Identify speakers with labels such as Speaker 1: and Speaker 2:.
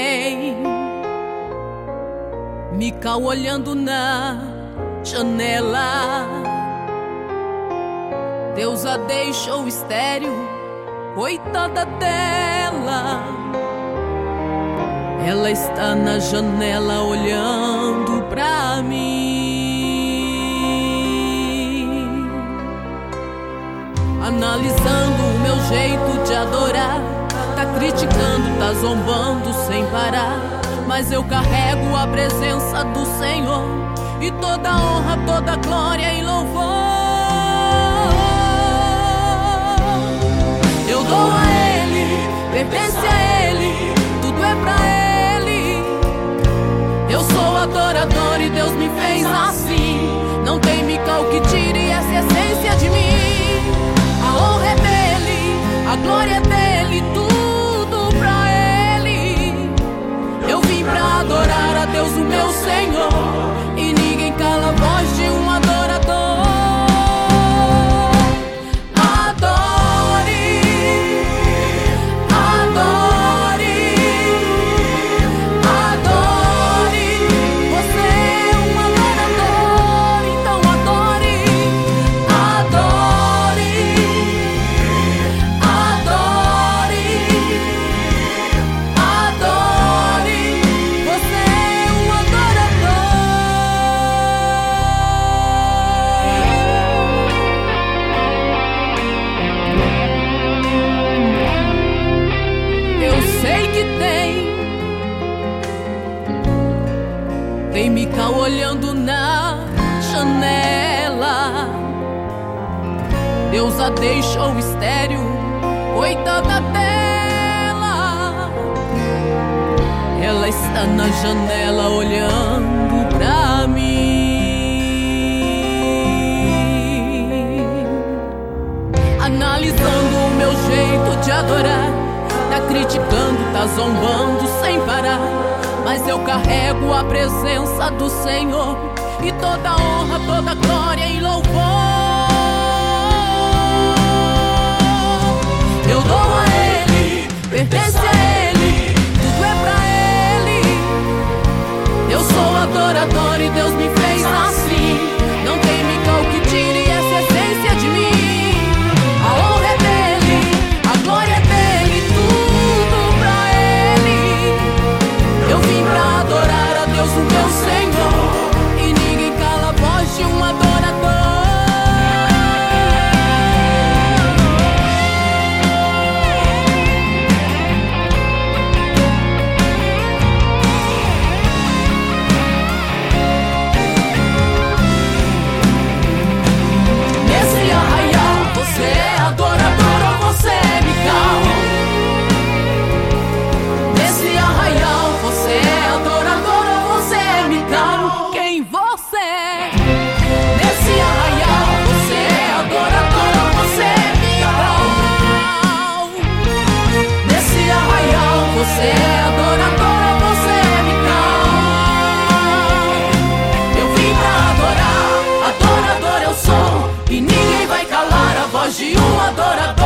Speaker 1: Tem Mical olhando na janela. Deus a deixou estéreo, coitada dela. Ela está na janela olhando pra mim, analisando o meu jeito de adorar. Tá criticando, tá zombando sem parar. Mas eu carrego a presença do Senhor e toda honra, toda glória e louvor. Eu dou a Ele, pertence a Ele, tudo é pra Ele. Eu sou adorador e Deus me fez assim. Não tem mical que tire essa essência de mim. Tem Mical olhando na janela. Deus a deixou estéreo, coitada dela. Ela está na janela olhando pra mim, analisando o meu jeito de adorar. Tá criticando, tá zombando sem parar. Mas eu carrego a presença do Senhor e toda honra, toda glória e louvor. τώρα